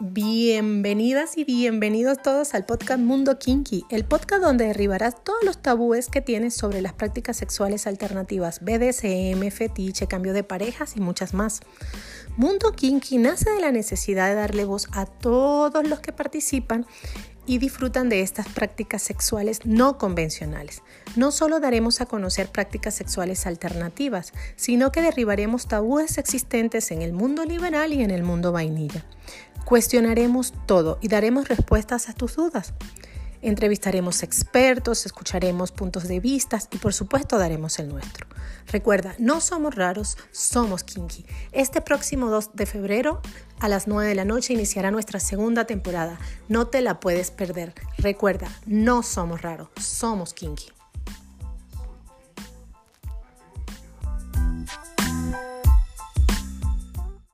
Bienvenidas y bienvenidos todos al podcast Mundo Kinky, el podcast donde derribarás todos los tabúes que tienes sobre las prácticas sexuales alternativas, BDSM, fetiche, cambio de parejas y muchas más. Mundo Kinky nace de la necesidad de darle voz a todos los que participan y disfrutan de estas prácticas sexuales no convencionales. No solo daremos a conocer prácticas sexuales alternativas, sino que derribaremos tabúes existentes en el mundo liberal y en el mundo vainilla. Cuestionaremos todo y daremos respuestas a tus dudas. Entrevistaremos expertos, escucharemos puntos de vista y por supuesto daremos el nuestro. Recuerda, no somos raros, somos kinky. Este próximo 2 de febrero a las 9 de la noche iniciará nuestra segunda temporada. No te la puedes perder. Recuerda, no somos raros, somos kinky.